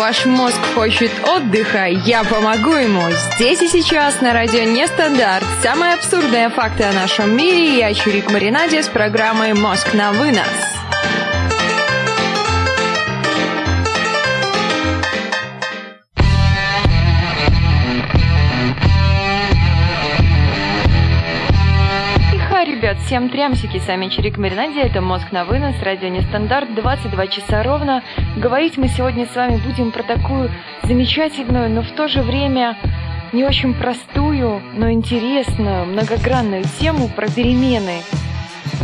Ваш мозг хочет отдыха, я помогу ему. Здесь и сейчас на радио Нестандарт. Самые абсурдные факты о нашем мире. Я Чурик Маринаде с программой «Мозг на вынос». Всем трямсики, с вами Чирик Маринаде, это «Мозг на вынос», радио Нестандарт, 22 часа ровно. Говорить мы сегодня с вами будем про такую замечательную, но в то же время не очень простую, но интересную, многогранную тему про перемены.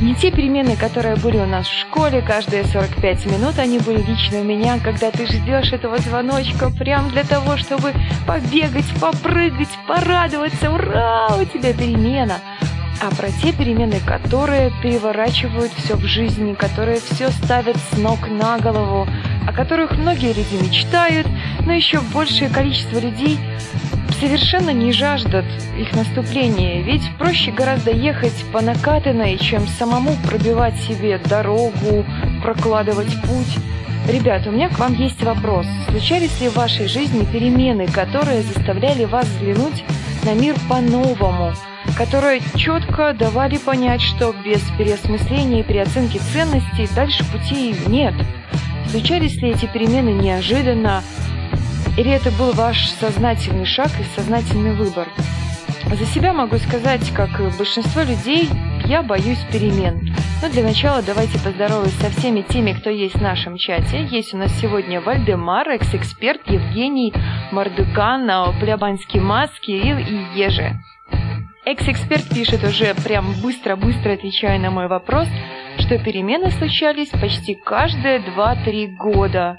Не те перемены, которые были у нас в школе, каждые 45 минут они были лично у меня, когда ты ждешь этого звоночка прям для того, чтобы побегать, попрыгать, порадоваться. Ура, у тебя перемена! А про те перемены, которые переворачивают все в жизни, которые все ставят с ног на голову, о которых многие люди мечтают, но еще большее количество людей совершенно не жаждут их наступления, ведь проще гораздо ехать по накатанной, чем самому пробивать себе дорогу, прокладывать путь. Ребята, у меня к вам есть вопрос. Случались ли в вашей жизни перемены, которые заставляли вас взглянуть на мир по-новому – которые четко давали понять, что без переосмысления и переоценки ценностей дальше пути нет. Случались ли эти перемены неожиданно, или это был ваш сознательный шаг и сознательный выбор? За себя могу сказать, как и большинство людей, я боюсь перемен. Но для начала давайте поздороваюсь со всеми теми, кто есть в нашем чате. Есть у нас сегодня Вальдемар, экс-эксперт, Евгений, Мардукан, Плябанский Мас, Кирилл и Ежи. Экс-эксперт пишет уже прям быстро-быстро отвечая на мой вопрос, что перемены случались почти каждые 2-3 года.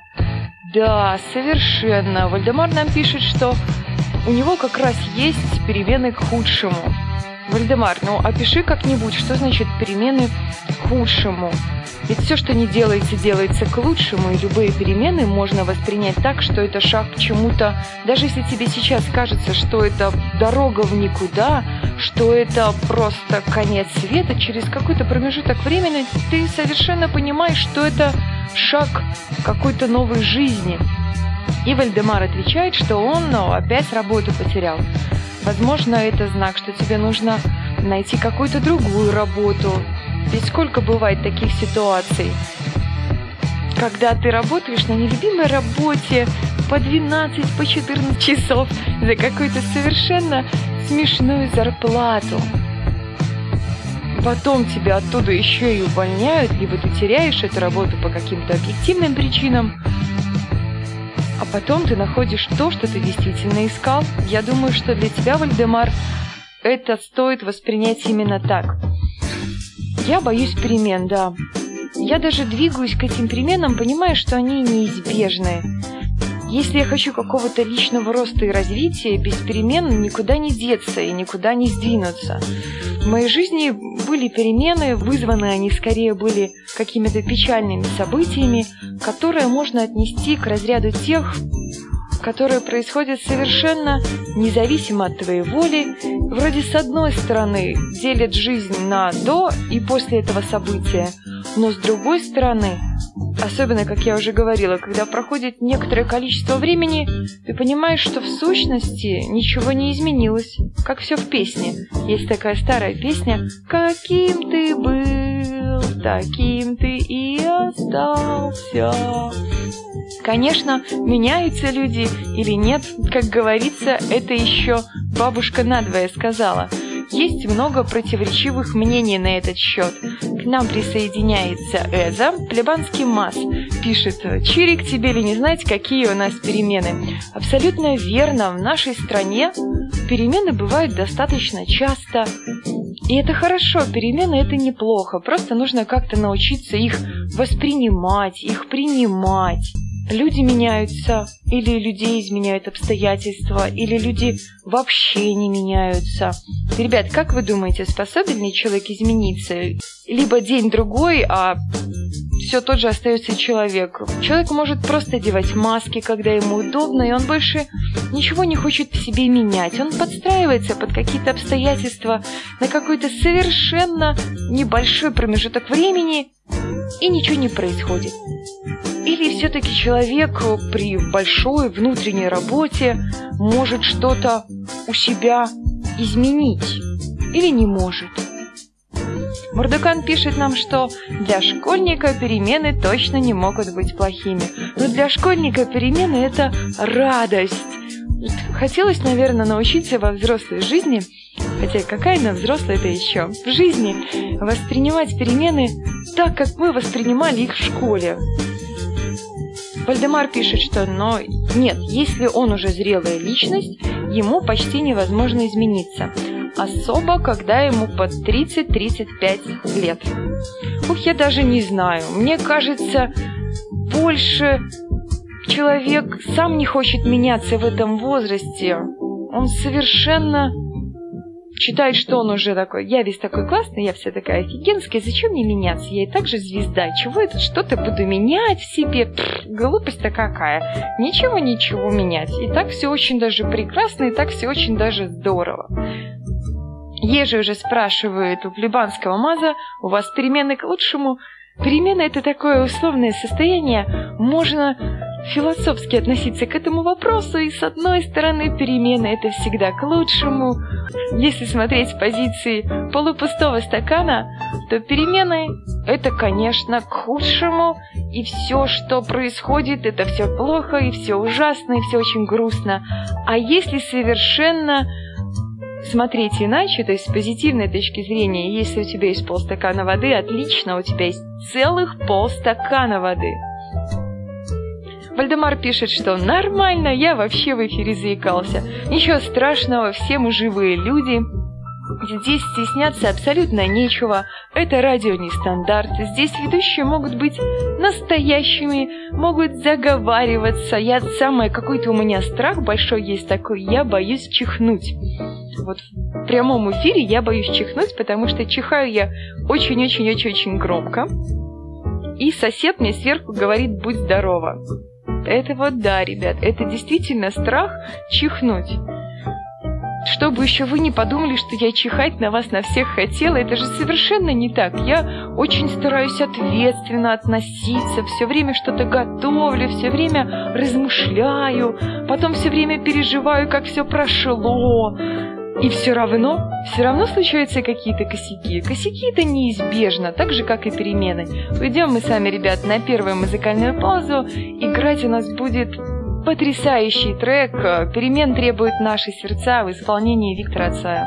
Да, совершенно. Вальдемар нам пишет, что у него как раз есть перемены к худшему. Вальдемар, ну опиши как-нибудь, что значит перемены к худшему. Ведь все, что не делается, делается к лучшему, и любые перемены можно воспринять так, что это шаг к чему-то. Даже если тебе сейчас кажется, что это дорога в никуда, что это просто конец света, через какой-то промежуток времени ты совершенно понимаешь, что это шаг какой-то новой жизни. И Вальдемар отвечает, что он ну, опять работу потерял. Возможно, это знак, что тебе нужно найти какую-то другую работу. Ведь сколько бывает таких ситуаций, когда ты работаешь на нелюбимой работе по 12, по 14 часов за какую-то совершенно смешную зарплату. Потом тебя оттуда еще и увольняют, либо ты теряешь эту работу по каким-то объективным причинам, а потом ты находишь то, что ты действительно искал. Я думаю, что для тебя, Вальдемар, это стоит воспринять именно так. Я боюсь перемен, да. Я даже двигаюсь к этим переменам, понимая, что они неизбежны. Если я хочу какого-то личного роста и развития, без перемен никуда не деться и никуда не сдвинуться. В моей жизни были перемены, вызваны они скорее были какими-то печальными событиями, которые можно отнести к разряду тех, которые происходят совершенно независимо от твоей воли, вроде с одной стороны делят жизнь на до и после этого события, но с другой стороны Особенно, как я уже говорила, когда проходит некоторое количество времени, ты понимаешь, что в сущности ничего не изменилось, как все в песне. Есть такая старая песня «Каким ты был, таким ты и остался». Конечно, меняются люди или нет, как говорится, это еще бабушка надвое сказала – есть много противоречивых мнений на этот счет. К нам присоединяется Эза, плебанский масс. Пишет, Чирик, тебе ли не знать, какие у нас перемены? Абсолютно верно, в нашей стране перемены бывают достаточно часто. И это хорошо, перемены это неплохо, просто нужно как-то научиться их воспринимать, их принимать. Люди меняются, или людей изменяют обстоятельства, или люди вообще не меняются. Ребят, как вы думаете, способен ли человек измениться? Либо день-другой, а все тот же остается человек. Человек может просто одевать маски, когда ему удобно, и он больше ничего не хочет в себе менять. Он подстраивается под какие-то обстоятельства на какой-то совершенно небольшой промежуток времени, и ничего не происходит. Или все-таки человек при большой внутренней работе может что-то у себя изменить или не может. Мурдукан пишет нам, что для школьника перемены точно не могут быть плохими. Но для школьника перемены – это радость. Хотелось, наверное, научиться во взрослой жизни, хотя какая она взрослая это еще, в жизни воспринимать перемены так, как мы воспринимали их в школе. Вальдемар пишет, что но нет, если он уже зрелая личность, ему почти невозможно измениться особо, когда ему под 30-35 лет. Ух, я даже не знаю. Мне кажется, больше человек сам не хочет меняться в этом возрасте. Он совершенно считает, что он уже такой, я весь такой классный, я вся такая офигенская, зачем мне меняться? Я и так же звезда, чего это что-то буду менять в себе? глупость-то какая. Ничего, ничего менять. И так все очень даже прекрасно, и так все очень даже здорово. Ежи уже спрашивает у плебанского маза, у вас перемены к лучшему? Перемена – это такое условное состояние, можно философски относиться к этому вопросу, и с одной стороны перемена – это всегда к лучшему. Если смотреть с позиции полупустого стакана, то перемены – это, конечно, к худшему, и все, что происходит, это все плохо, и все ужасно, и все очень грустно. А если совершенно смотреть иначе, то есть с позитивной точки зрения, если у тебя есть полстакана воды, отлично, у тебя есть целых полстакана воды. Вальдемар пишет, что нормально, я вообще в эфире заикался. Ничего страшного, все мы живые люди. Здесь стесняться абсолютно нечего. Это радио не стандарт. Здесь ведущие могут быть настоящими, могут заговариваться. Я самое, какой-то у меня страх большой есть такой, я боюсь чихнуть. Вот в прямом эфире я боюсь чихнуть, потому что чихаю я очень-очень-очень-очень громко. И сосед мне сверху говорит «будь здорова». Это вот да, ребят, это действительно страх чихнуть. Чтобы еще вы не подумали, что я чихать на вас на всех хотела, это же совершенно не так. Я очень стараюсь ответственно относиться, все время что-то готовлю, все время размышляю, потом все время переживаю, как все прошло. И все равно, все равно случаются какие-то косяки. Косяки это неизбежно, так же, как и перемены. Уйдем мы сами, ребят, на первую музыкальную паузу. Играть у нас будет потрясающий трек «Перемен требуют наши сердца» в исполнении Виктора Цая.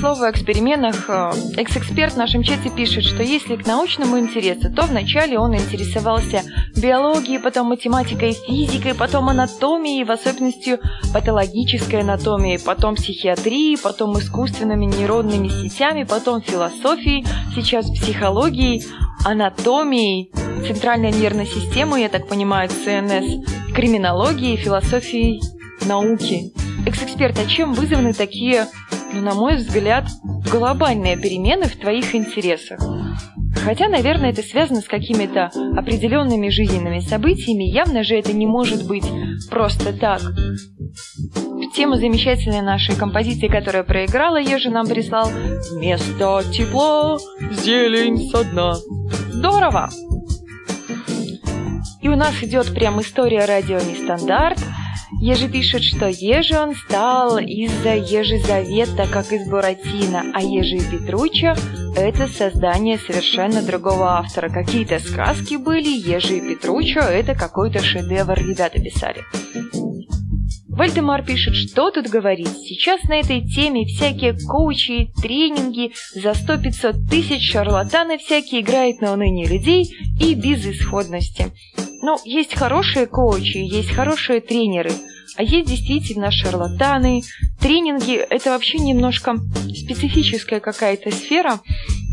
Слову, о экспериментах, э, экс-эксперт в нашем чате пишет, что если к научному интересу, то вначале он интересовался биологией, потом математикой, физикой, потом анатомией, в особенности патологической анатомией, потом психиатрией, потом искусственными нейронными сетями, потом философией, сейчас психологией, анатомией, центральной нервной системой, я так понимаю, ЦНС, криминологией, философией науки. Экс-эксперт, а чем вызваны такие но, на мой взгляд, глобальные перемены в твоих интересах. Хотя, наверное, это связано с какими-то определенными жизненными событиями, явно же это не может быть просто так. Тему замечательной нашей композиции, которая проиграла, Ежи нам прислал «Вместо тепло, зелень со дна». Здорово! И у нас идет прям история радио Нестандарт – Ежи пишет, что Ежи он стал из-за Ежи Завета, как из Буратино, а Ежи и Петруча – это создание совершенно другого автора. Какие-то сказки были, Ежи и Петруча – это какой-то шедевр ребята писали. Вальдемар пишет, что тут говорить. Сейчас на этой теме всякие коучи, тренинги за 100-500 тысяч, шарлатаны всякие играют на уныние людей и безысходности. Ну, есть хорошие коучи, есть хорошие тренеры, а есть действительно шарлатаны. Тренинги – это вообще немножко специфическая какая-то сфера.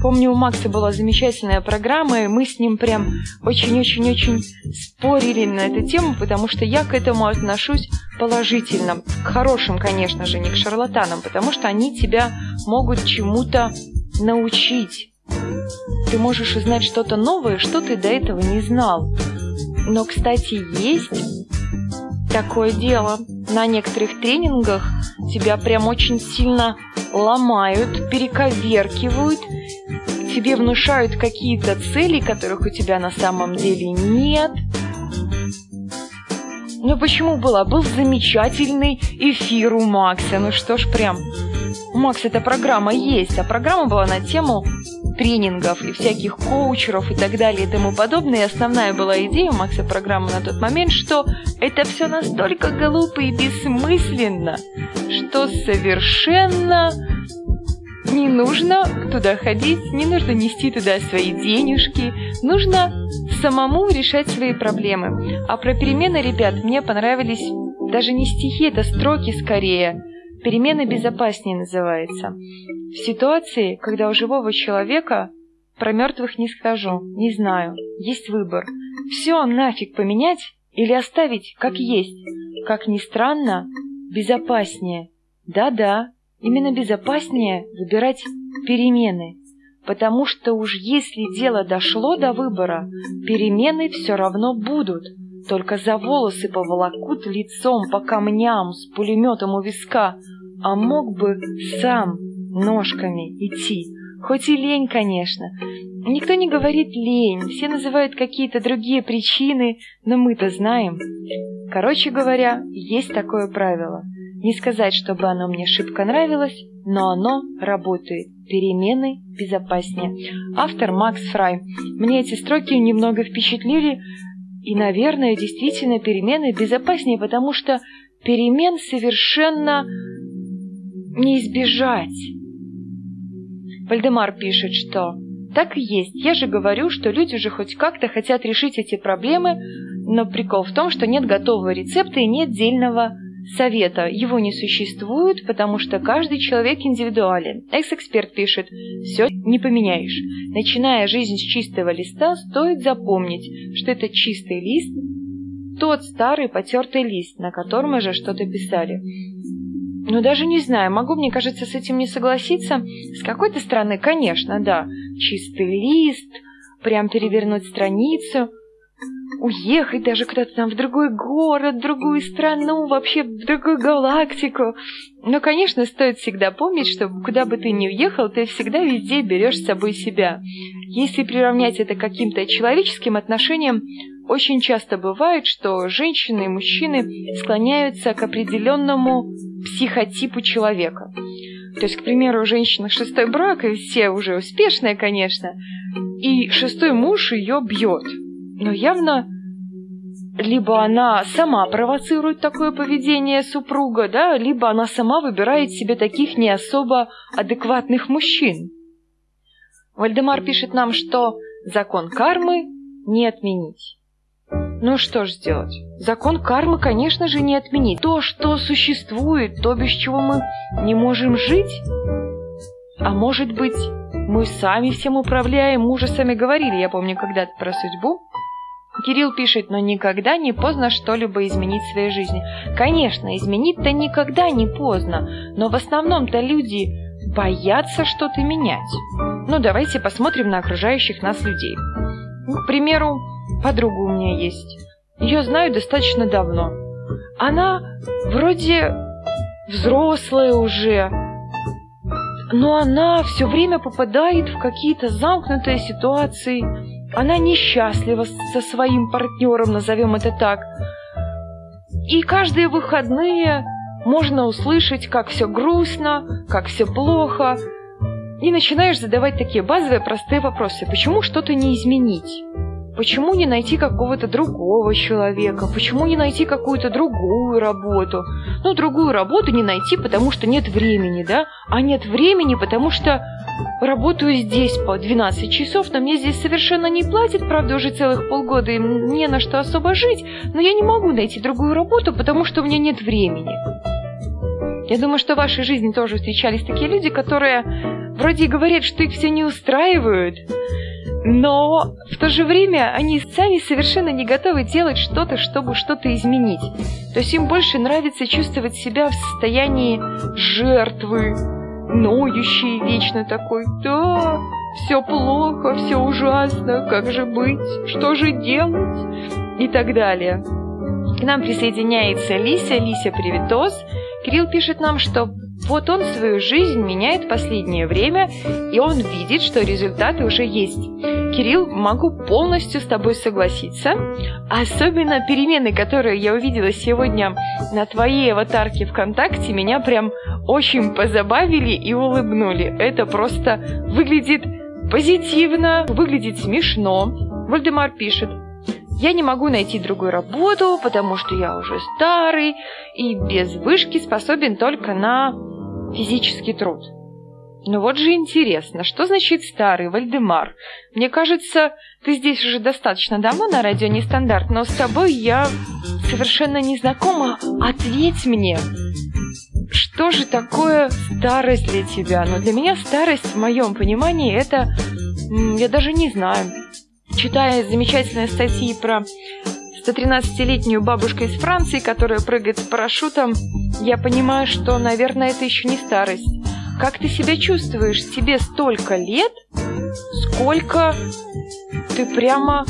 Помню, у Макса была замечательная программа, и мы с ним прям очень-очень-очень спорили на эту тему, потому что я к этому отношусь положительно. К хорошим, конечно же, не к шарлатанам, потому что они тебя могут чему-то научить. Ты можешь узнать что-то новое, что ты до этого не знал. Но, кстати, есть такое дело. На некоторых тренингах тебя прям очень сильно ломают, перековеркивают, тебе внушают какие-то цели, которых у тебя на самом деле нет. Ну почему было? Был замечательный эфир у Макса. Ну что ж, прям... У Макса эта программа есть, а программа была на тему тренингов и всяких коучеров и так далее и тому подобное. И основная была идея Макса программы на тот момент, что это все настолько глупо и бессмысленно, что совершенно не нужно туда ходить, не нужно нести туда свои денежки, нужно самому решать свои проблемы. А про перемены, ребят, мне понравились даже не стихи, это строки скорее. Перемены безопаснее называется. В ситуации, когда у живого человека про мертвых не скажу, не знаю, есть выбор. Все нафиг поменять или оставить как есть. Как ни странно, безопаснее. Да-да, именно безопаснее выбирать перемены. Потому что уж если дело дошло до выбора, перемены все равно будут. Только за волосы поволокут лицом по камням с пулеметом у виска, а мог бы сам ножками идти. Хоть и лень, конечно. Никто не говорит лень, все называют какие-то другие причины, но мы-то знаем. Короче говоря, есть такое правило. Не сказать, чтобы оно мне шибко нравилось, но оно работает. Перемены безопаснее. Автор Макс Фрай. Мне эти строки немного впечатлили, и, наверное, действительно перемены безопаснее, потому что перемен совершенно не избежать. Вальдемар пишет, что так и есть. Я же говорю, что люди же хоть как-то хотят решить эти проблемы, но прикол в том, что нет готового рецепта и нет дельного совета. Его не существует, потому что каждый человек индивидуален. Экс-эксперт пишет, все не поменяешь. Начиная жизнь с чистого листа, стоит запомнить, что это чистый лист, тот старый потертый лист, на котором уже что-то писали. Ну, даже не знаю, могу, мне кажется, с этим не согласиться. С какой-то стороны, конечно, да. Чистый лист, прям перевернуть страницу, уехать даже куда-то там в другой город, в другую страну, вообще в другую галактику. Но, конечно, стоит всегда помнить, что куда бы ты ни уехал, ты всегда везде берешь с собой себя. Если приравнять это к каким-то человеческим отношениям, очень часто бывает, что женщины и мужчины склоняются к определенному психотипу человека. То есть, к примеру, у женщины шестой брак, и все уже успешные, конечно, и шестой муж ее бьет. Но явно либо она сама провоцирует такое поведение супруга, да, либо она сама выбирает себе таких не особо адекватных мужчин. Вальдемар пишет нам, что закон кармы не отменить. Ну что ж сделать? Закон кармы, конечно же, не отменить. То, что существует, то, без чего мы не можем жить. А может быть, мы сами всем управляем, мы уже сами говорили, я помню когда-то про судьбу. Кирилл пишет, но никогда не поздно что-либо изменить в своей жизни. Конечно, изменить-то никогда не поздно, но в основном-то люди боятся что-то менять. Ну, давайте посмотрим на окружающих нас людей. К примеру, подруга у меня есть. Ее знаю достаточно давно. Она вроде взрослая уже, но она все время попадает в какие-то замкнутые ситуации, она несчастлива со своим партнером, назовем это так. И каждые выходные можно услышать, как все грустно, как все плохо. И начинаешь задавать такие базовые простые вопросы. Почему что-то не изменить? Почему не найти какого-то другого человека? Почему не найти какую-то другую работу? Ну, другую работу не найти, потому что нет времени, да? А нет времени, потому что работаю здесь по 12 часов, но мне здесь совершенно не платят, правда, уже целых полгода, и не на что особо жить, но я не могу найти другую работу, потому что у меня нет времени. Я думаю, что в вашей жизни тоже встречались такие люди, которые вроде говорят, что их все не устраивают, но в то же время они сами совершенно не готовы делать что-то, чтобы что-то изменить. То есть им больше нравится чувствовать себя в состоянии жертвы, ноющий вечно такой, да, все плохо, все ужасно, как же быть, что же делать и так далее. К нам присоединяется Лися. Лися, приветос. Кирилл пишет нам, что вот он свою жизнь меняет последнее время, и он видит, что результаты уже есть. Кирилл, могу полностью с тобой согласиться. Особенно перемены, которые я увидела сегодня на твоей аватарке ВКонтакте, меня прям очень позабавили и улыбнули. Это просто выглядит позитивно, выглядит смешно. Вальдемар пишет, я не могу найти другую работу, потому что я уже старый и без вышки способен только на физический труд. Ну вот же интересно, что значит старый Вальдемар? Мне кажется, ты здесь уже достаточно давно на радио Нестандарт, но с тобой я совершенно не знакома. Ответь мне, что же такое старость для тебя? Но ну, для меня старость, в моем понимании, это... Я даже не знаю. Читая замечательные статьи про 113-летнюю бабушку из Франции, которая прыгает с парашютом, я понимаю, что, наверное, это еще не старость. Как ты себя чувствуешь? Тебе столько лет, сколько ты прямо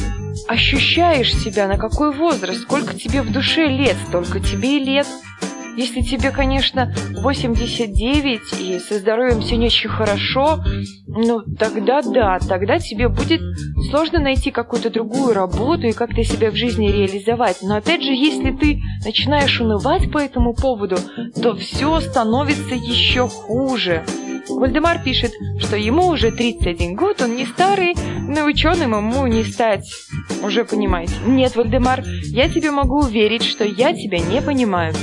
ощущаешь себя, на какой возраст, сколько тебе в душе лет, столько тебе и лет. Если тебе, конечно, 89 и со здоровьем все не очень хорошо, ну тогда да, тогда тебе будет сложно найти какую-то другую работу и как-то себя в жизни реализовать. Но опять же, если ты начинаешь унывать по этому поводу, то все становится еще хуже. Вальдемар пишет, что ему уже 31 год, он не старый, но ученым ему не стать. Уже понимаете. Нет, Вальдемар, я тебе могу уверить, что я тебя не понимаю.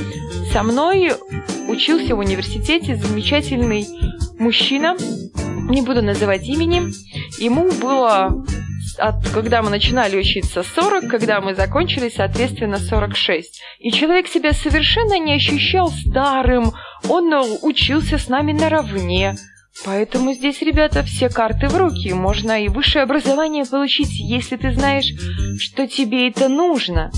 Со мной учился в университете замечательный мужчина, не буду называть имени. Ему было, от, когда мы начинали учиться, 40, когда мы закончили, соответственно, 46. И человек себя совершенно не ощущал старым, он учился с нами наравне. Поэтому здесь, ребята, все карты в руки. Можно и высшее образование получить, если ты знаешь, что тебе это нужно.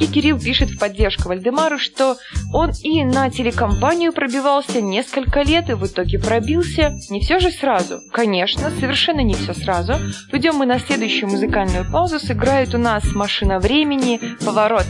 И Кирилл пишет в поддержку Вальдемару, что он и на телекомпанию пробивался несколько лет и в итоге пробился. Не все же сразу. Конечно, совершенно не все сразу. Идем мы на следующую музыкальную паузу. Сыграет у нас «Машина времени. Поворот».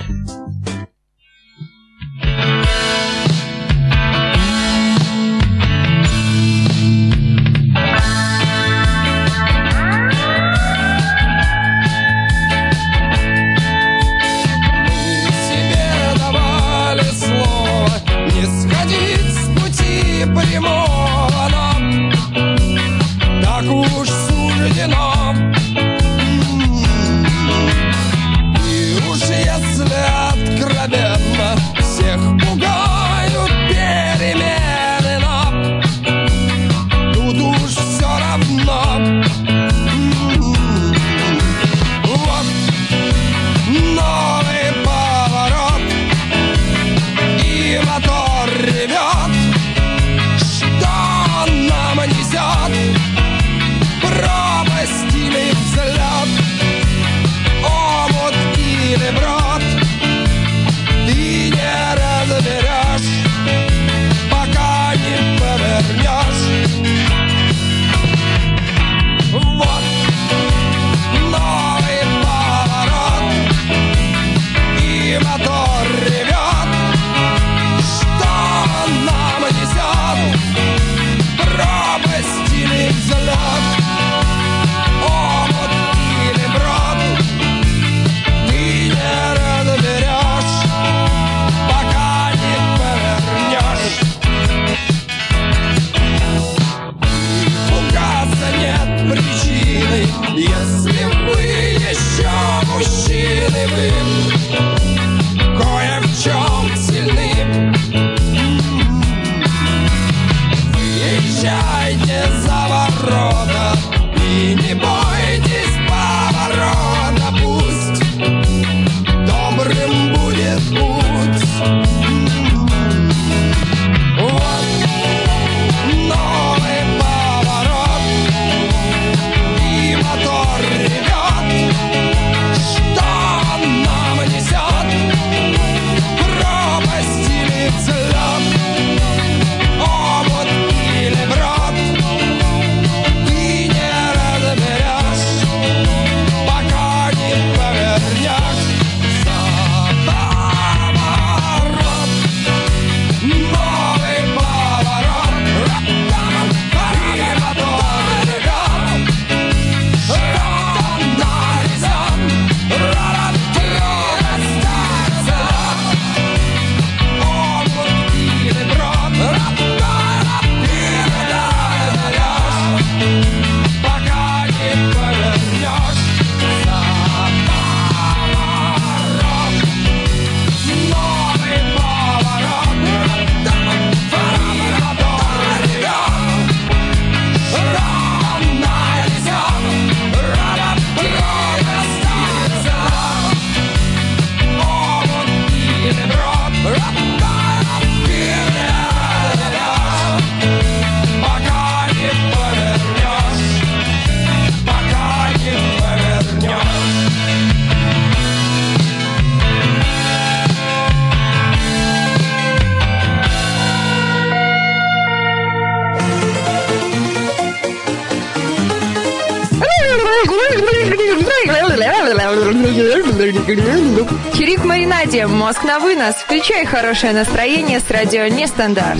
Чирик в маринаде, мозг на вынос. Включай хорошее настроение с радио Нестандарт.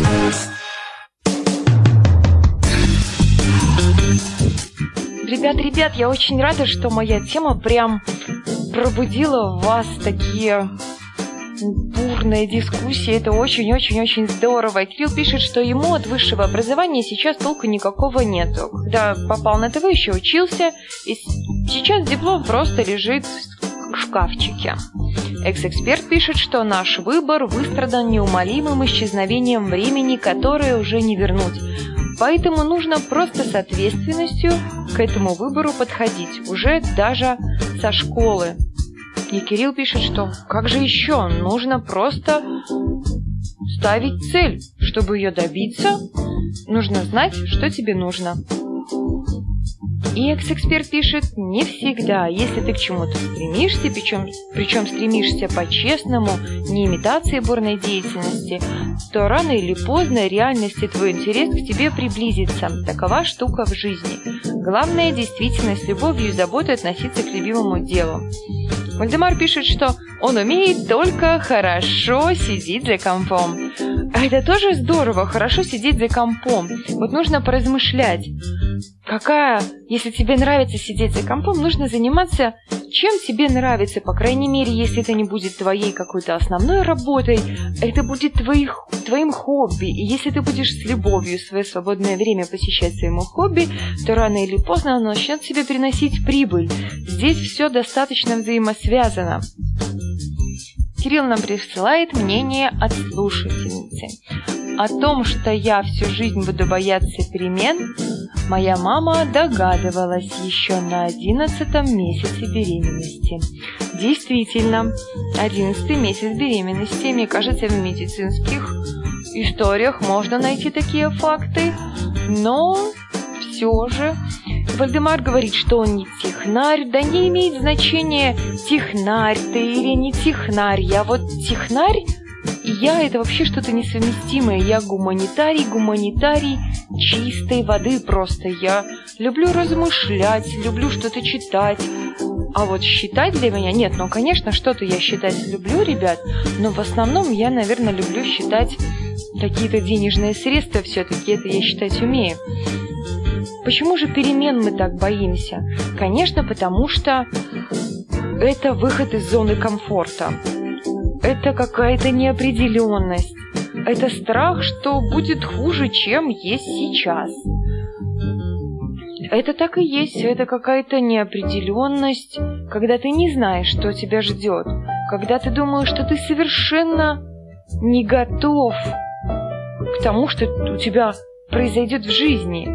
Ребят, ребят, я очень рада, что моя тема прям пробудила в вас такие бурные дискуссии. Это очень-очень-очень здорово. Кирилл пишет, что ему от высшего образования сейчас толку никакого нету. Когда попал на ТВ, еще учился, и сейчас диплом просто лежит шкафчике. Экс-эксперт пишет, что наш выбор выстрадан неумолимым исчезновением времени, которое уже не вернуть. Поэтому нужно просто с ответственностью к этому выбору подходить, уже даже со школы. И Кирилл пишет, что как же еще? Нужно просто ставить цель. Чтобы ее добиться, нужно знать, что тебе нужно. И экс-эксперт пишет, не всегда. Если ты к чему-то стремишься, причем, причем стремишься по-честному, не имитации бурной деятельности, то рано или поздно реальность и твой интерес к тебе приблизится. Такова штука в жизни. Главное действительно с любовью и заботой относиться к любимому делу. Вальдемар пишет, что он умеет только хорошо сидеть за компом. А это тоже здорово, хорошо сидеть за компом. Вот нужно поразмышлять. Какая, если тебе нравится сидеть за компом, нужно заниматься чем тебе нравится, по крайней мере, если это не будет твоей какой-то основной работой, это будет твоих, твоим хобби. И если ты будешь с любовью свое свободное время посещать своему хобби, то рано или поздно оно начнет себе приносить прибыль. Здесь все достаточно взаимосвязано. Кирилл нам присылает мнение от слушательницы. О том, что я всю жизнь буду бояться перемен, моя мама догадывалась еще на одиннадцатом месяце беременности. Действительно, одиннадцатый месяц беременности, мне кажется, в медицинских историях можно найти такие факты, но все же Вальдемар говорит, что он не технарь, да не имеет значения, технарь ты или не технарь. Я вот технарь, я это вообще что-то несовместимое. Я гуманитарий, гуманитарий чистой воды просто. Я люблю размышлять, люблю что-то читать. А вот считать для меня нет, ну, конечно, что-то я считать люблю, ребят, но в основном я, наверное, люблю считать какие-то денежные средства все-таки, это я считать умею. Почему же перемен мы так боимся? Конечно, потому что это выход из зоны комфорта. Это какая-то неопределенность. Это страх, что будет хуже, чем есть сейчас. Это так и есть, это какая-то неопределенность, когда ты не знаешь, что тебя ждет, когда ты думаешь, что ты совершенно не готов к тому, что у тебя произойдет в жизни.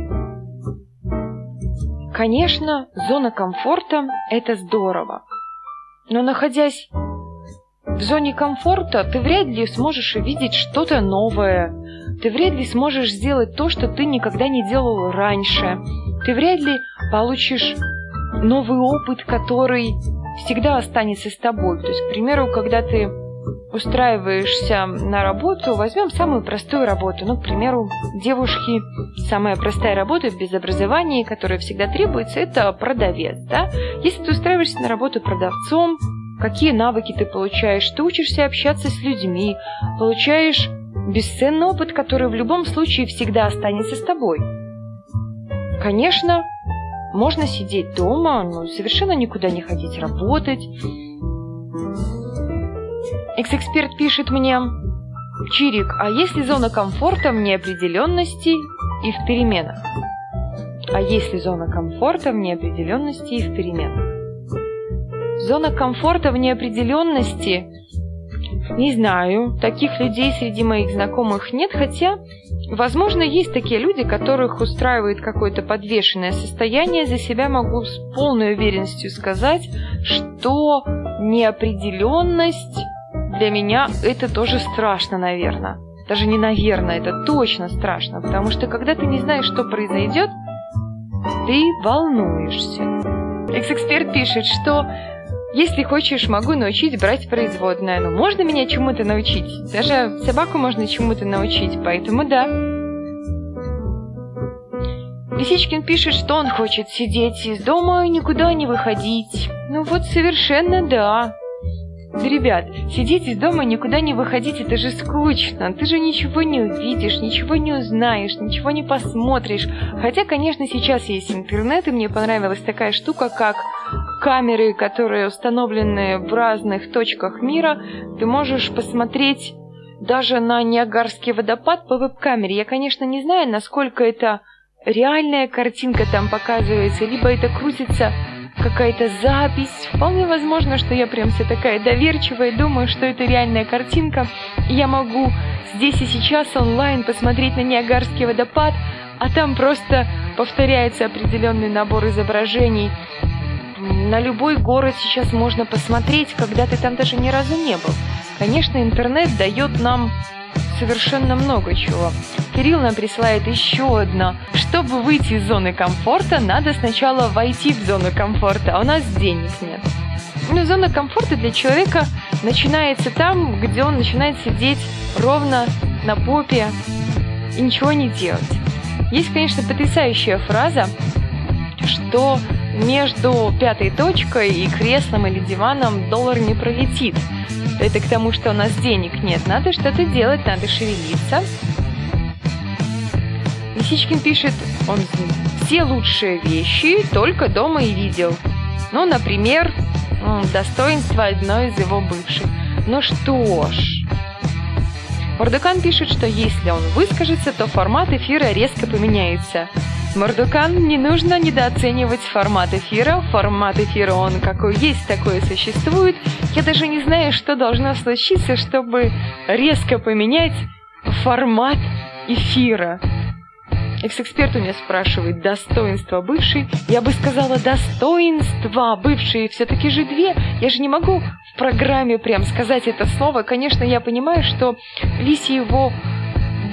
Конечно, зона комфорта – это здорово. Но находясь в зоне комфорта, ты вряд ли сможешь увидеть что-то новое. Ты вряд ли сможешь сделать то, что ты никогда не делал раньше. Ты вряд ли получишь новый опыт, который всегда останется с тобой. То есть, к примеру, когда ты устраиваешься на работу, возьмем самую простую работу. Ну, к примеру, девушки, самая простая работа без образования, которая всегда требуется, это продавец, да? Если ты устраиваешься на работу продавцом, какие навыки ты получаешь? Ты учишься общаться с людьми, получаешь бесценный опыт, который в любом случае всегда останется с тобой. Конечно, можно сидеть дома, но совершенно никуда не ходить работать, Экс-эксперт пишет мне, Чирик, а есть ли зона комфорта в неопределенности и в переменах? А есть ли зона комфорта в неопределенности и в переменах? Зона комфорта в неопределенности не знаю, таких людей среди моих знакомых нет, хотя, возможно, есть такие люди, которых устраивает какое-то подвешенное состояние. За себя могу с полной уверенностью сказать, что неопределенность для меня это тоже страшно, наверное. Даже не наверное, это точно страшно, потому что когда ты не знаешь, что произойдет, ты волнуешься. Экс-эксперт пишет, что если хочешь, могу научить брать производное. Но можно меня чему-то научить. Даже собаку можно чему-то научить, поэтому да. Лисичкин пишет, что он хочет сидеть из дома и никуда не выходить. Ну вот совершенно да. Да, ребят, сидеть из дома, никуда не выходить, это же скучно. Ты же ничего не увидишь, ничего не узнаешь, ничего не посмотришь. Хотя, конечно, сейчас есть интернет, и мне понравилась такая штука, как камеры, которые установлены в разных точках мира. Ты можешь посмотреть даже на Ниагарский водопад по веб-камере. Я, конечно, не знаю, насколько это реальная картинка там показывается, либо это крутится какая-то запись. Вполне возможно, что я прям вся такая доверчивая, думаю, что это реальная картинка. Я могу здесь и сейчас онлайн посмотреть на Ниагарский водопад, а там просто повторяется определенный набор изображений. На любой город сейчас можно посмотреть, когда ты там даже ни разу не был. Конечно, интернет дает нам совершенно много чего. Кирилл нам присылает еще одно. Чтобы выйти из зоны комфорта, надо сначала войти в зону комфорта, а у нас денег нет. Ну, зона комфорта для человека начинается там, где он начинает сидеть ровно на попе и ничего не делать. Есть, конечно, потрясающая фраза, что между пятой точкой и креслом или диваном доллар не пролетит. Это к тому, что у нас денег нет. Надо что-то делать, надо шевелиться. Лисичкин пишет, он все лучшие вещи только дома и видел. Ну, например, достоинство одной из его бывших. Ну что ж, Мордукан пишет, что если он выскажется, то формат эфира резко поменяется. Мордукан, не нужно недооценивать формат эфира. Формат эфира, он какой есть, такой существует. Я даже не знаю, что должно случиться, чтобы резко поменять формат эфира. Экс-эксперт у меня спрашивает, достоинство бывшей. Я бы сказала, достоинства бывшие все-таки же две. Я же не могу в программе прям сказать это слово. Конечно, я понимаю, что Лиси его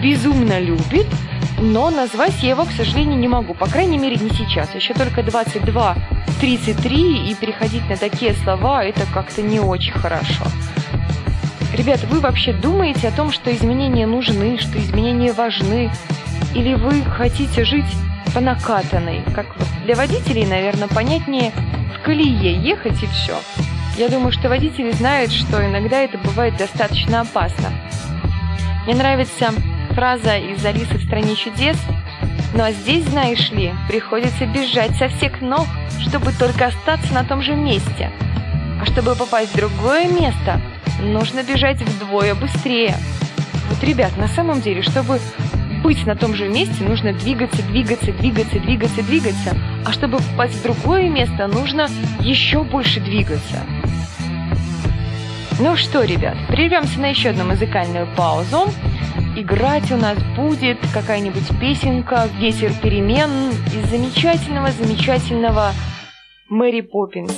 безумно любит, но назвать я его, к сожалению, не могу. По крайней мере, не сейчас. Еще только 22-33, и переходить на такие слова, это как-то не очень хорошо. Ребята, вы вообще думаете о том, что изменения нужны, что изменения важны? Или вы хотите жить по накатанной? Как для водителей, наверное, понятнее в колее ехать и все. Я думаю, что водители знают, что иногда это бывает достаточно опасно. Мне нравится фраза из «Алисы в стране чудес», «Ну, а здесь, знаешь ли, приходится бежать со всех ног, чтобы только остаться на том же месте. А чтобы попасть в другое место, нужно бежать вдвое быстрее. Вот, ребят, на самом деле, чтобы быть на том же месте, нужно двигаться, двигаться, двигаться, двигаться, двигаться. А чтобы попасть в другое место, нужно еще больше двигаться. Ну что, ребят, прервемся на еще одну музыкальную паузу. Играть у нас будет какая-нибудь песенка «Ветер перемен» из замечательного-замечательного Мэри Поппинс.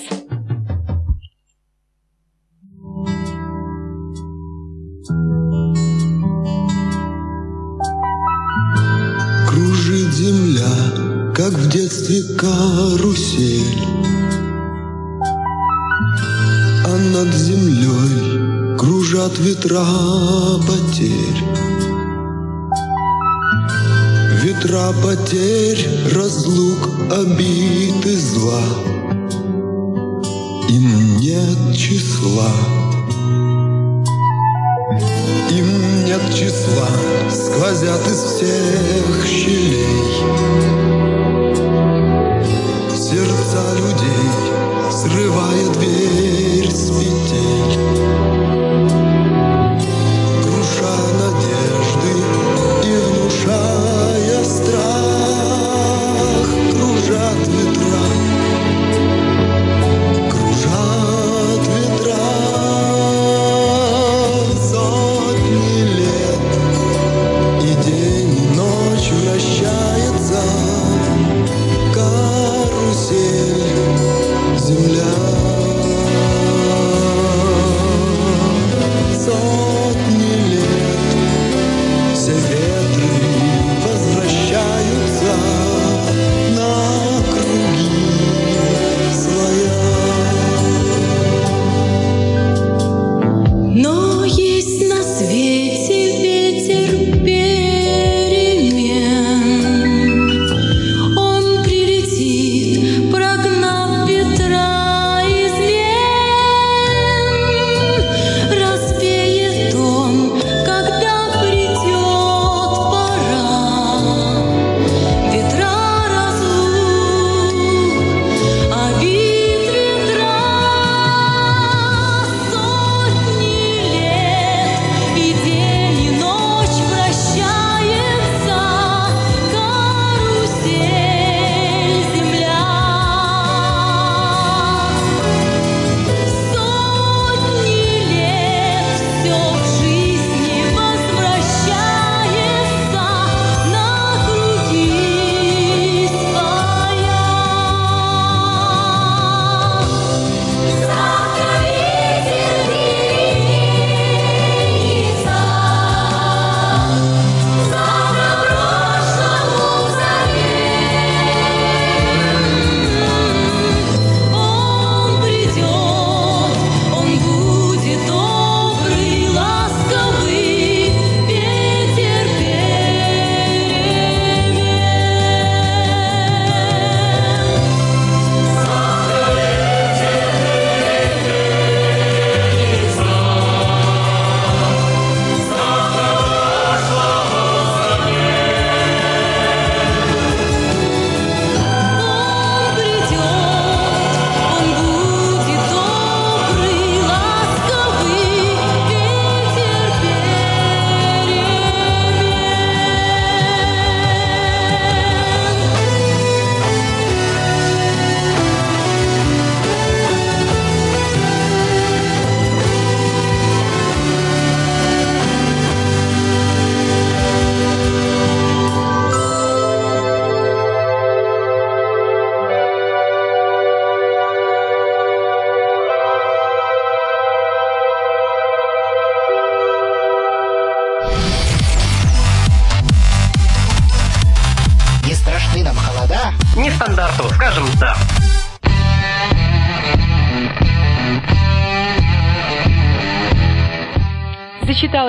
земля, как в детстве карусель. Кружат ветра потерь. Ветра потерь, разлук, обид и зла. Им нет числа. Им нет числа, сквозят из всех щелей. Сердца людей, срывая дверь с петель.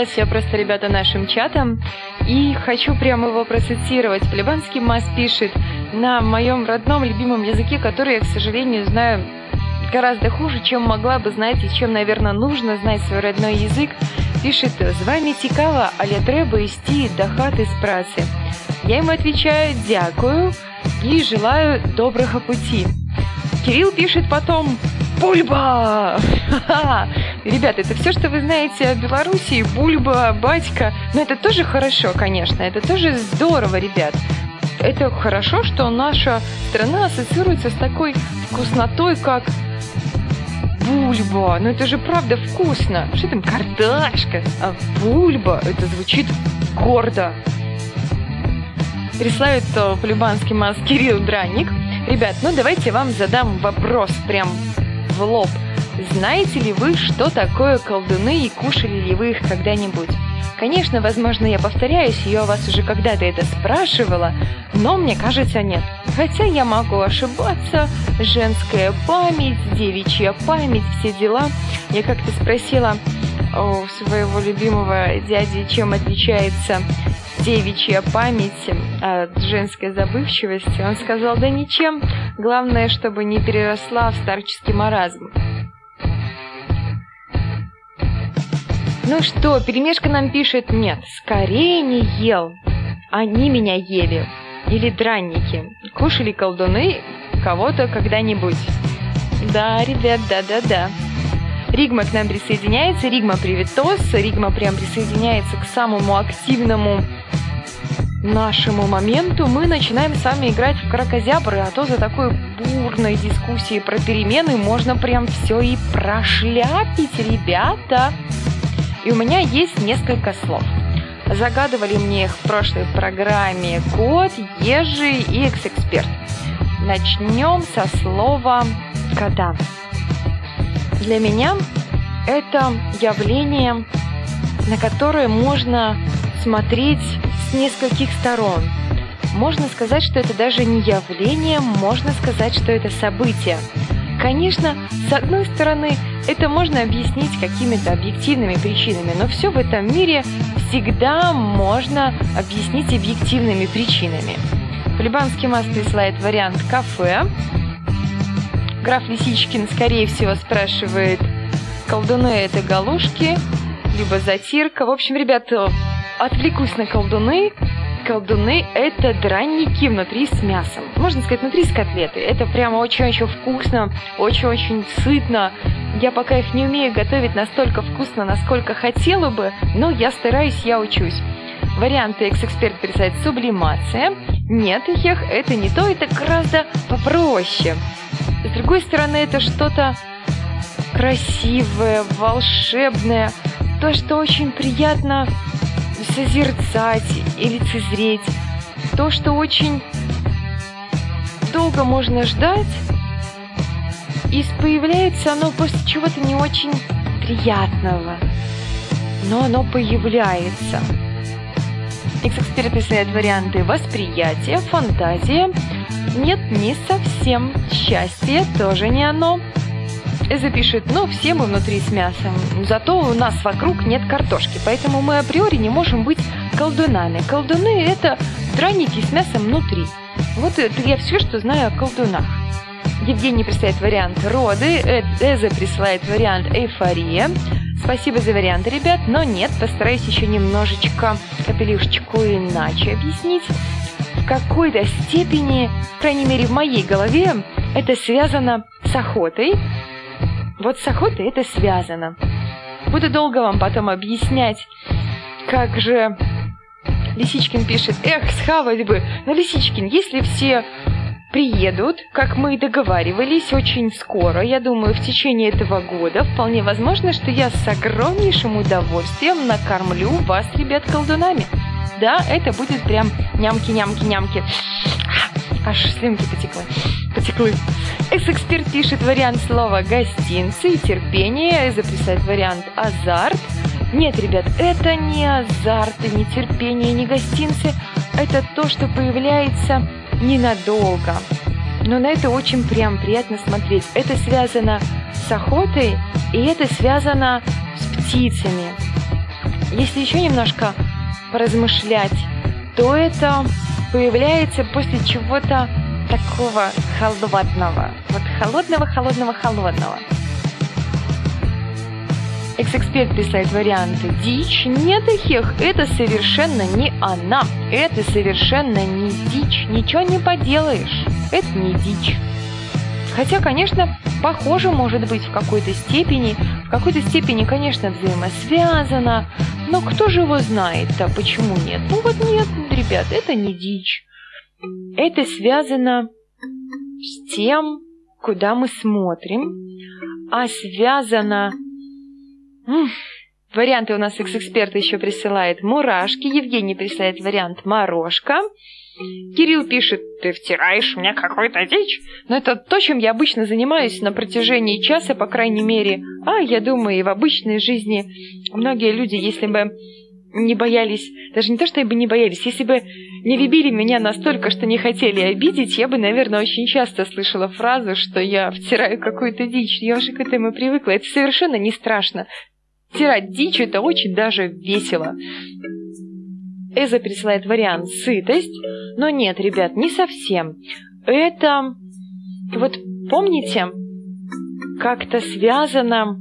Зачиталась я просто, ребята, нашим чатом и хочу прямо его процитировать. Полибанский Мас пишет на моем родном любимом языке, который я, к сожалению, знаю гораздо хуже, чем могла бы знать и чем, наверное, нужно знать свой родной язык. Пишет, з вами цікаво, але треба йти до хати з праці. Я ему отвечаю «дякую» и желаю доброго пути. Кирилл пишет потом Бульба! Ребята, это все, что вы знаете о Белоруссии. Бульба, батька. Но это тоже хорошо, конечно. Это тоже здорово, ребят. Это хорошо, что наша страна ассоциируется с такой вкуснотой, как бульба. Ну это же правда вкусно. Что там картошка? А бульба, это звучит гордо. Переславит по-любански мас Кирилл Драник. Ребят, ну давайте я вам задам вопрос прям в лоб. Знаете ли вы, что такое колдуны и кушали ли вы их когда-нибудь? Конечно, возможно, я повторяюсь, я у вас уже когда-то это спрашивала, но мне кажется, нет. Хотя я могу ошибаться, женская память, девичья память, все дела. Я как-то спросила у своего любимого дяди, чем отличается девичья память от женской забывчивости. Он сказал, да ничем, главное, чтобы не переросла в старческий маразм. Ну что, перемешка нам пишет, нет, скорее не ел. Они меня ели. Или дранники. Кушали колдуны кого-то когда-нибудь. Да, ребят, да-да-да. Ригма к нам присоединяется. Ригма приветос. Ригма прям присоединяется к самому активному нашему моменту. Мы начинаем с вами играть в кракозябры, а то за такой бурной дискуссией про перемены можно прям все и прошляпить, ребята. И у меня есть несколько слов. Загадывали мне их в прошлой программе Кот, Ежи и Экс-эксперт. Начнем со слова «кода». Для меня это явление, на которое можно смотреть с нескольких сторон. Можно сказать, что это даже не явление, можно сказать, что это событие. Конечно, с одной стороны, это можно объяснить какими-то объективными причинами, но все в этом мире всегда можно объяснить объективными причинами. Полибанский масс присылает вариант кафе. Граф Лисичкин, скорее всего, спрашивает, колдуны это галушки, либо затирка. В общем, ребят, отвлекусь на колдуны колдуны – это дранники внутри с мясом. Можно сказать, внутри с котлеты. Это прямо очень-очень вкусно, очень-очень сытно. Я пока их не умею готовить настолько вкусно, насколько хотела бы, но я стараюсь, я учусь. Варианты экс-эксперт писать сублимация. Нет, их это не то, это гораздо попроще. С другой стороны, это что-то красивое, волшебное, то, что очень приятно созерцать и лицезреть. То, что очень долго можно ждать, и появляется оно после чего-то не очень приятного. Но оно появляется. Экс-эксперт присылает варианты восприятия, фантазия. Нет, не совсем. Счастье тоже не оно. Эза пишет, ну, все мы внутри с мясом, зато у нас вокруг нет картошки, поэтому мы априори не можем быть колдунами. Колдуны – это драники с мясом внутри. Вот это я все, что знаю о колдунах. Евгений присылает вариант роды, э, Эза присылает вариант эйфория. Спасибо за варианты, ребят, но нет, постараюсь еще немножечко капелюшечку иначе объяснить. В какой-то степени, по крайней мере в моей голове, это связано с охотой, вот с охотой это связано. Буду долго вам потом объяснять, как же... Лисичкин пишет, эх, схавать бы. Но, Лисичкин, если все приедут, как мы и договаривались, очень скоро, я думаю, в течение этого года, вполне возможно, что я с огромнейшим удовольствием накормлю вас, ребят, колдунами. Да, это будет прям нямки-нямки-нямки. Аж слюнки потекло. потеклы. Экс-эксперт пишет вариант слова «гостинцы» и «терпение», записать вариант «азарт». Нет, ребят, это не азарт, и не терпение, не гостинцы. Это то, что появляется ненадолго. но на это очень прям приятно смотреть. Это связано с охотой, и это связано с птицами. Если еще немножко поразмышлять, то это появляется после чего-то такого холодного. Вот холодного, холодного, холодного. Экс-эксперт присылает варианты. Дичь? Нет, Эхех, это совершенно не она. Это совершенно не дичь. Ничего не поделаешь. Это не дичь. Хотя, конечно, похоже может быть в какой-то степени, в какой-то степени, конечно, взаимосвязано, но кто же его знает-то, почему нет? Ну вот нет, ребят, это не дичь. Это связано с тем, куда мы смотрим, а связано Варианты у нас экс-эксперт еще присылает мурашки, Евгений присылает вариант морожка. Кирилл пишет, ты втираешь мне какой-то дичь. Но это то, чем я обычно занимаюсь на протяжении часа, по крайней мере. А, я думаю, и в обычной жизни многие люди, если бы не боялись, даже не то, что бы не боялись, если бы не любили меня настолько, что не хотели обидеть, я бы, наверное, очень часто слышала фразу, что я втираю какую-то дичь. Я уже к этому привыкла. Это совершенно не страшно. Стирать дичь – это очень даже весело. Эза присылает вариант «сытость», но нет, ребят, не совсем. Это, вот помните, как-то связано,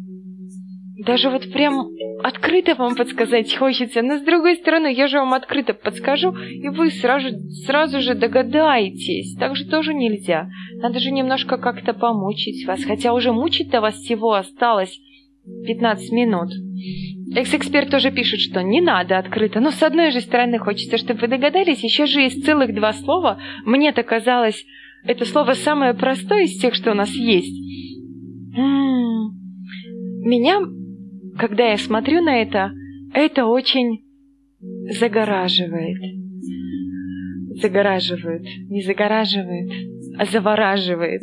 даже вот прям открыто вам подсказать хочется, но с другой стороны, я же вам открыто подскажу, и вы сразу, сразу же догадаетесь. Так же тоже нельзя. Надо же немножко как-то помучить вас, хотя уже мучить-то вас всего осталось 15 минут. Экс-эксперт тоже пишет, что не надо открыто, но с одной же стороны хочется, чтобы вы догадались, еще же есть целых два слова. Мне-то казалось, это слово самое простое из тех, что у нас есть. М-м-м. Меня, когда я смотрю на это, это очень загораживает. Загораживает. Не загораживает, а завораживает.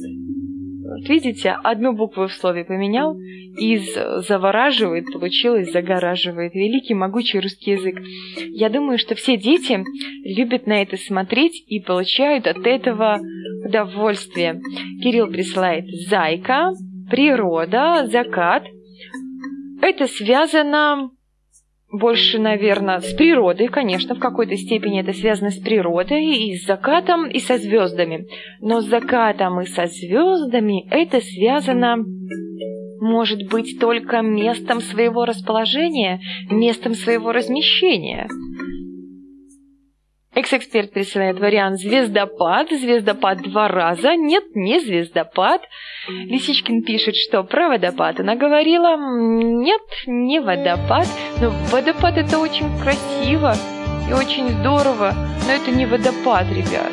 Видите, одну букву в слове поменял, из завораживает получилось загораживает. Великий, могучий русский язык. Я думаю, что все дети любят на это смотреть и получают от этого удовольствие. Кирилл присылает «зайка», «природа», «закат». Это связано больше, наверное, с природой, конечно, в какой-то степени это связано с природой, и с закатом, и со звездами. Но с закатом и со звездами это связано, может быть, только местом своего расположения, местом своего размещения. Экс-эксперт присылает вариант звездопад, звездопад два раза, нет, не звездопад. Лисичкин пишет, что про водопад она говорила, нет, не водопад, но водопад это очень красиво и очень здорово, но это не водопад, ребят.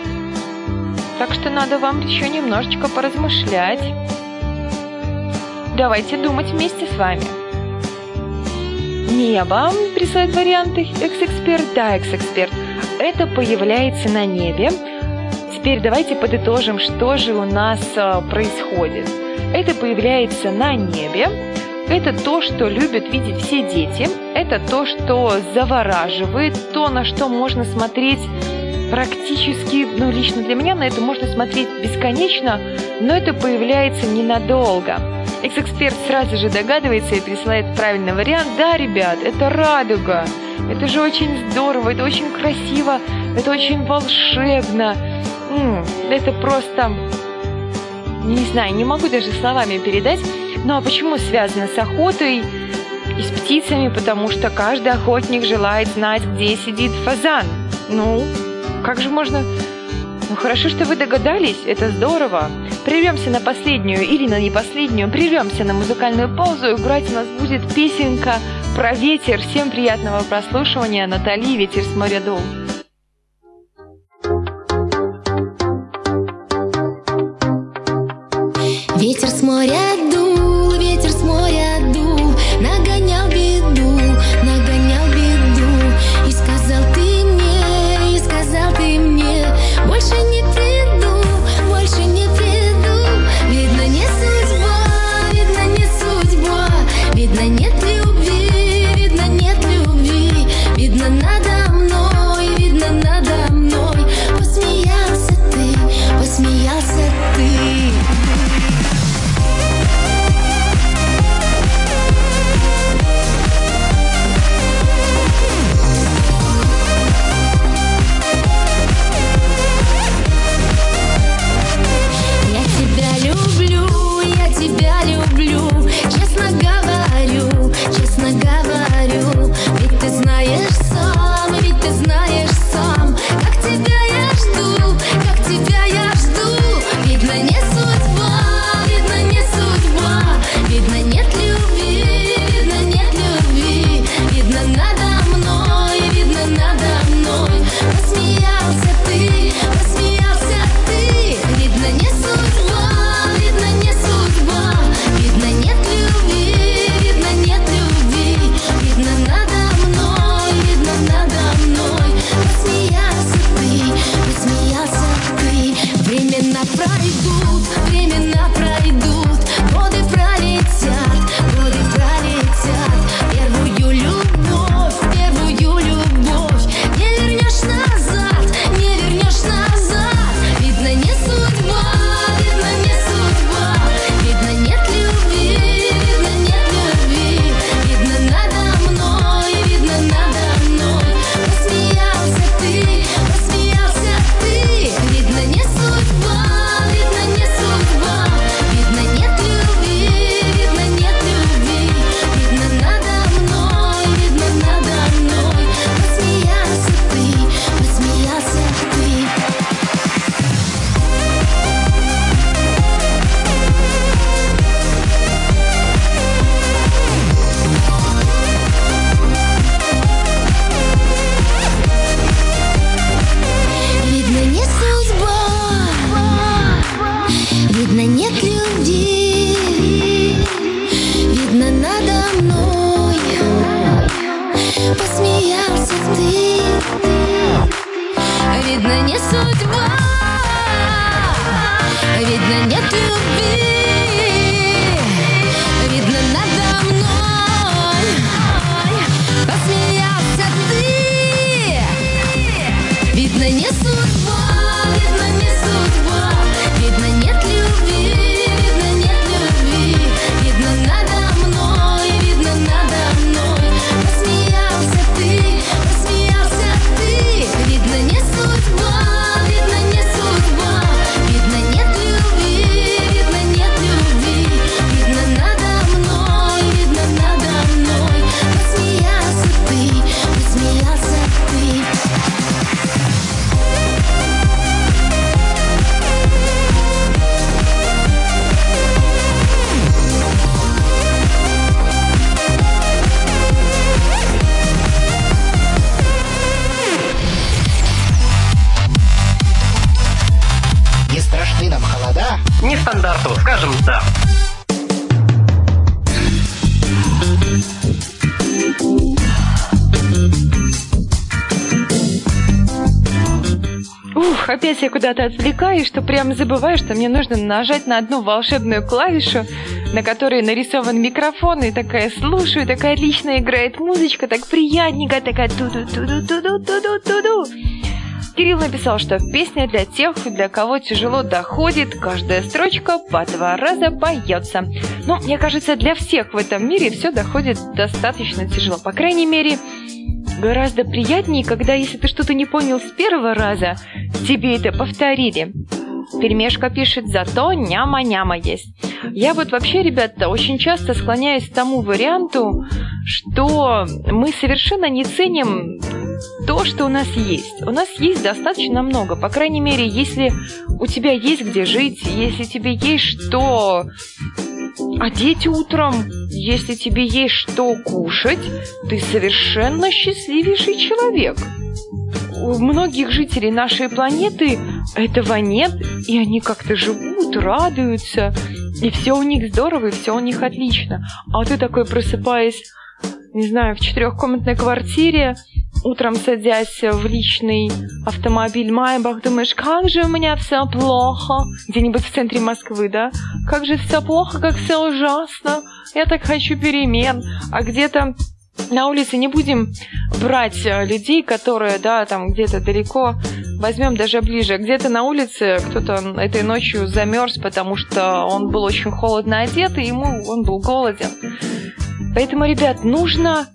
Так что надо вам еще немножечко поразмышлять. Давайте думать вместе с вами. Небо присылает варианты экс-эксперт, да, экс-эксперт это появляется на небе. Теперь давайте подытожим, что же у нас а, происходит. Это появляется на небе. Это то, что любят видеть все дети. Это то, что завораживает, то, на что можно смотреть практически, ну, лично для меня на это можно смотреть бесконечно, но это появляется ненадолго. Экс-эксперт сразу же догадывается и присылает правильный вариант. Да, ребят, это радуга. Это же очень здорово, это очень красиво, это очень волшебно. Это просто... Не знаю, не могу даже словами передать. Ну а почему связано с охотой и с птицами? Потому что каждый охотник желает знать, где сидит фазан. Ну, как же можно... Ну хорошо, что вы догадались, это здорово. Прервемся на последнюю или на не последнюю, прервемся на музыкальную паузу. Играть у нас будет песенка про ветер. Всем приятного прослушивания. Натали, ветер с моря дул. Ветер я куда-то отвлекаюсь, что прям забываю, что мне нужно нажать на одну волшебную клавишу, на которой нарисован микрофон, и такая слушаю, такая отлично играет музычка, так приятненько, такая ту-ду-ту-ду-ту-ду-ту-ду-ту-ду. Кирилл написал, что песня для тех, для кого тяжело доходит, каждая строчка по два раза поется. Но, мне кажется, для всех в этом мире все доходит достаточно тяжело. По крайней мере, гораздо приятнее, когда, если ты что-то не понял с первого раза, тебе это повторили. Перемешка пишет, зато няма-няма есть. Я вот вообще, ребята, очень часто склоняюсь к тому варианту, что мы совершенно не ценим то, что у нас есть. У нас есть достаточно много. По крайней мере, если у тебя есть где жить, если тебе есть что одеть утром, если тебе есть что кушать, ты совершенно счастливейший человек. У многих жителей нашей планеты этого нет, и они как-то живут, радуются, и все у них здорово, и все у них отлично. А ты такой просыпаясь, не знаю, в четырехкомнатной квартире, утром садясь в личный автомобиль. Майбах, думаешь, как же у меня все плохо, где-нибудь в центре Москвы, да? Как же все плохо, как все ужасно, я так хочу перемен, а где-то на улице не будем брать э, людей, которые, да, там где-то далеко, возьмем даже ближе. Где-то на улице кто-то этой ночью замерз, потому что он был очень холодно одет, и ему он был голоден. Поэтому, ребят, нужно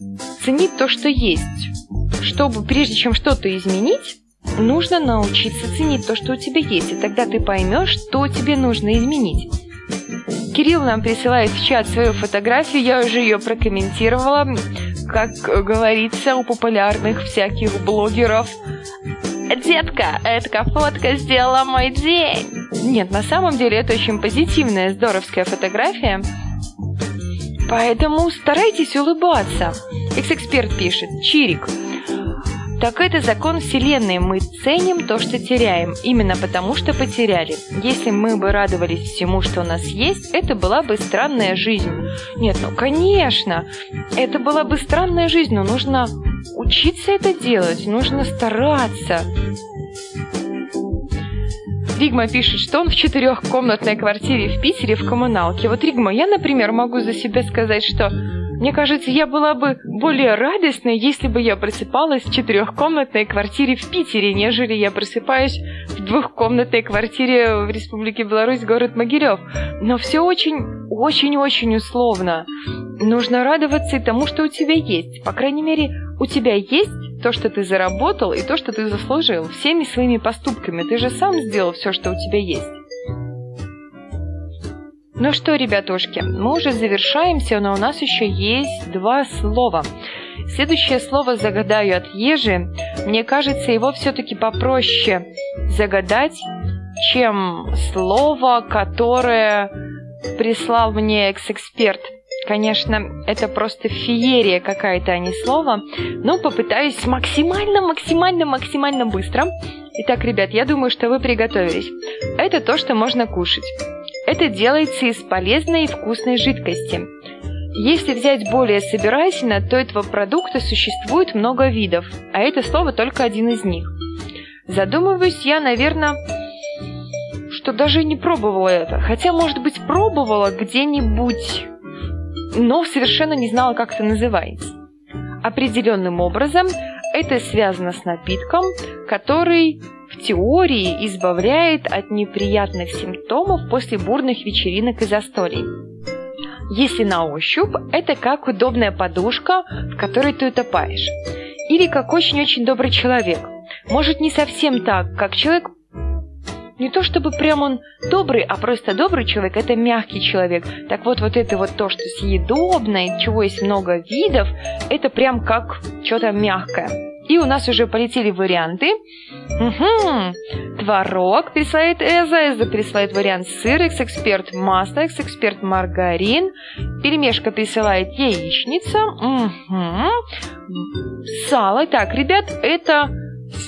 ценить то, что есть. Чтобы, прежде чем что-то изменить, нужно научиться ценить то, что у тебя есть. И тогда ты поймешь, что тебе нужно изменить. Кирилл нам присылает в чат свою фотографию, я уже ее прокомментировала. Как говорится у популярных всяких блогеров, Детка, эта фотка сделала мой день. Нет, на самом деле это очень позитивная, здоровская фотография. Поэтому старайтесь улыбаться. Экс-эксперт пишет. Чирик. Так это закон Вселенной. Мы ценим то, что теряем, именно потому, что потеряли. Если мы бы радовались всему, что у нас есть, это была бы странная жизнь. Нет, ну конечно, это была бы странная жизнь, но нужно учиться это делать, нужно стараться. Ригма пишет, что он в четырехкомнатной квартире в Питере в коммуналке. Вот, Ригма, я, например, могу за себя сказать, что мне кажется, я была бы более радостной, если бы я просыпалась в четырехкомнатной квартире в Питере, нежели я просыпаюсь в двухкомнатной квартире в Республике Беларусь, город Могилев. Но все очень, очень-очень условно. Нужно радоваться и тому, что у тебя есть. По крайней мере, у тебя есть то, что ты заработал, и то, что ты заслужил всеми своими поступками. Ты же сам сделал все, что у тебя есть. Ну что, ребятушки, мы уже завершаемся, но у нас еще есть два слова. Следующее слово «загадаю» от Ежи. Мне кажется, его все-таки попроще загадать, чем слово, которое прислал мне экс-эксперт. Конечно, это просто феерия какая-то, а не слово. Но попытаюсь максимально, максимально, максимально быстро. Итак, ребят, я думаю, что вы приготовились. Это то, что можно кушать. Это делается из полезной и вкусной жидкости. Если взять более собирательно, то этого продукта существует много видов, а это слово только один из них. Задумываюсь я, наверное, что даже не пробовала это. Хотя, может быть, пробовала где-нибудь, но совершенно не знала, как это называется. Определенным образом это связано с напитком, который теории избавляет от неприятных симптомов после бурных вечеринок и застолий. Если на ощупь, это как удобная подушка, в которой ты утопаешь. Или как очень-очень добрый человек. Может, не совсем так, как человек не то чтобы прям он добрый, а просто добрый человек – это мягкий человек. Так вот, вот это вот то, что съедобное, чего есть много видов, это прям как что-то мягкое. И у нас уже полетели варианты. Угу. Творог присылает Эза, Эза присылает вариант сыр, экс-эксперт масло, экс-эксперт маргарин. Перемешка присылает яичница. Угу. Сало. Так, ребят, это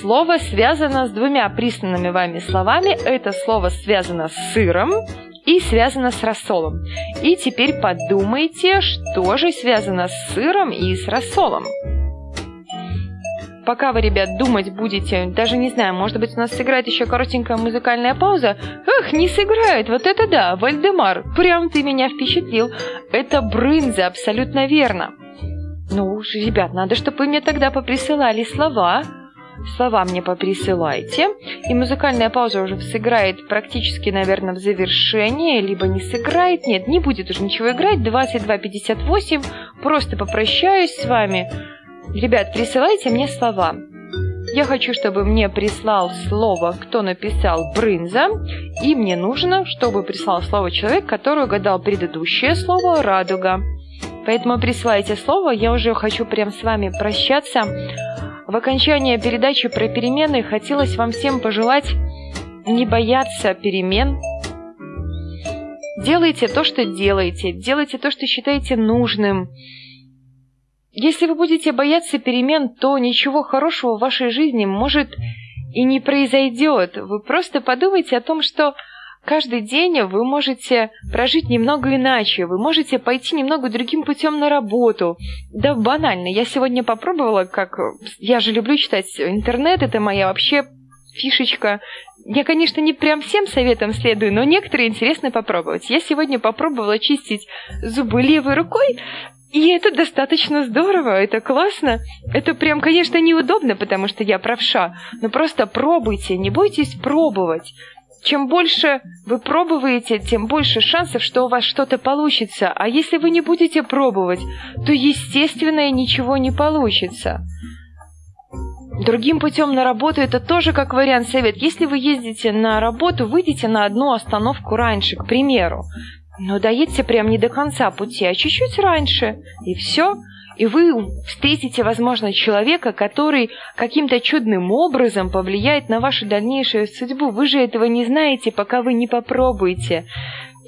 слово связано с двумя присланными вами словами. Это слово связано с сыром и связано с рассолом. И теперь подумайте, что же связано с сыром и с рассолом. Пока вы, ребят, думать будете, даже не знаю, может быть, у нас сыграет еще коротенькая музыкальная пауза. Эх, не сыграет, вот это да, Вальдемар, прям ты меня впечатлил. Это брынза, абсолютно верно. Ну уж, ребят, надо, чтобы вы мне тогда поприсылали слова. Слова мне поприсылайте. И музыкальная пауза уже сыграет практически, наверное, в завершении, либо не сыграет. Нет, не будет уже ничего играть. 22.58. Просто попрощаюсь с вами. Ребят, присылайте мне слова. Я хочу, чтобы мне прислал слово, кто написал брынза, и мне нужно, чтобы прислал слово человек, который угадал предыдущее слово радуга. Поэтому присылайте слово, я уже хочу прям с вами прощаться. В окончании передачи про перемены хотелось вам всем пожелать не бояться перемен. Делайте то, что делаете, делайте то, что считаете нужным. Если вы будете бояться перемен, то ничего хорошего в вашей жизни может и не произойдет. Вы просто подумайте о том, что каждый день вы можете прожить немного иначе, вы можете пойти немного другим путем на работу. Да банально, я сегодня попробовала, как... Я же люблю читать интернет, это моя вообще фишечка. Я, конечно, не прям всем советам следую, но некоторые интересно попробовать. Я сегодня попробовала чистить зубы левой рукой, и это достаточно здорово, это классно. Это прям, конечно, неудобно, потому что я правша, но просто пробуйте, не бойтесь пробовать. Чем больше вы пробуете, тем больше шансов, что у вас что-то получится. А если вы не будете пробовать, то, естественно, ничего не получится. Другим путем на работу это тоже как вариант совет. Если вы ездите на работу, выйдите на одну остановку раньше, к примеру. Но доедьте прям не до конца пути, а чуть-чуть раньше. И все. И вы встретите, возможно, человека, который каким-то чудным образом повлияет на вашу дальнейшую судьбу. Вы же этого не знаете, пока вы не попробуете.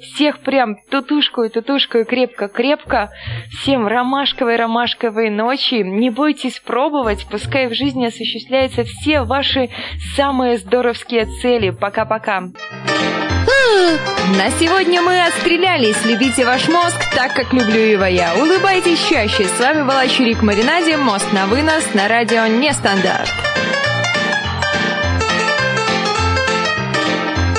Всех прям тутушку и тутушку и крепко-крепко. Всем ромашковой-ромашковой ночи. Не бойтесь пробовать, пускай в жизни осуществляются все ваши самые здоровские цели. Пока-пока. На сегодня мы отстрелялись. Любите ваш мозг так, как люблю его я. Улыбайтесь чаще. С вами была Чурик Маринаде. Мост на вынос на радио Нестандарт.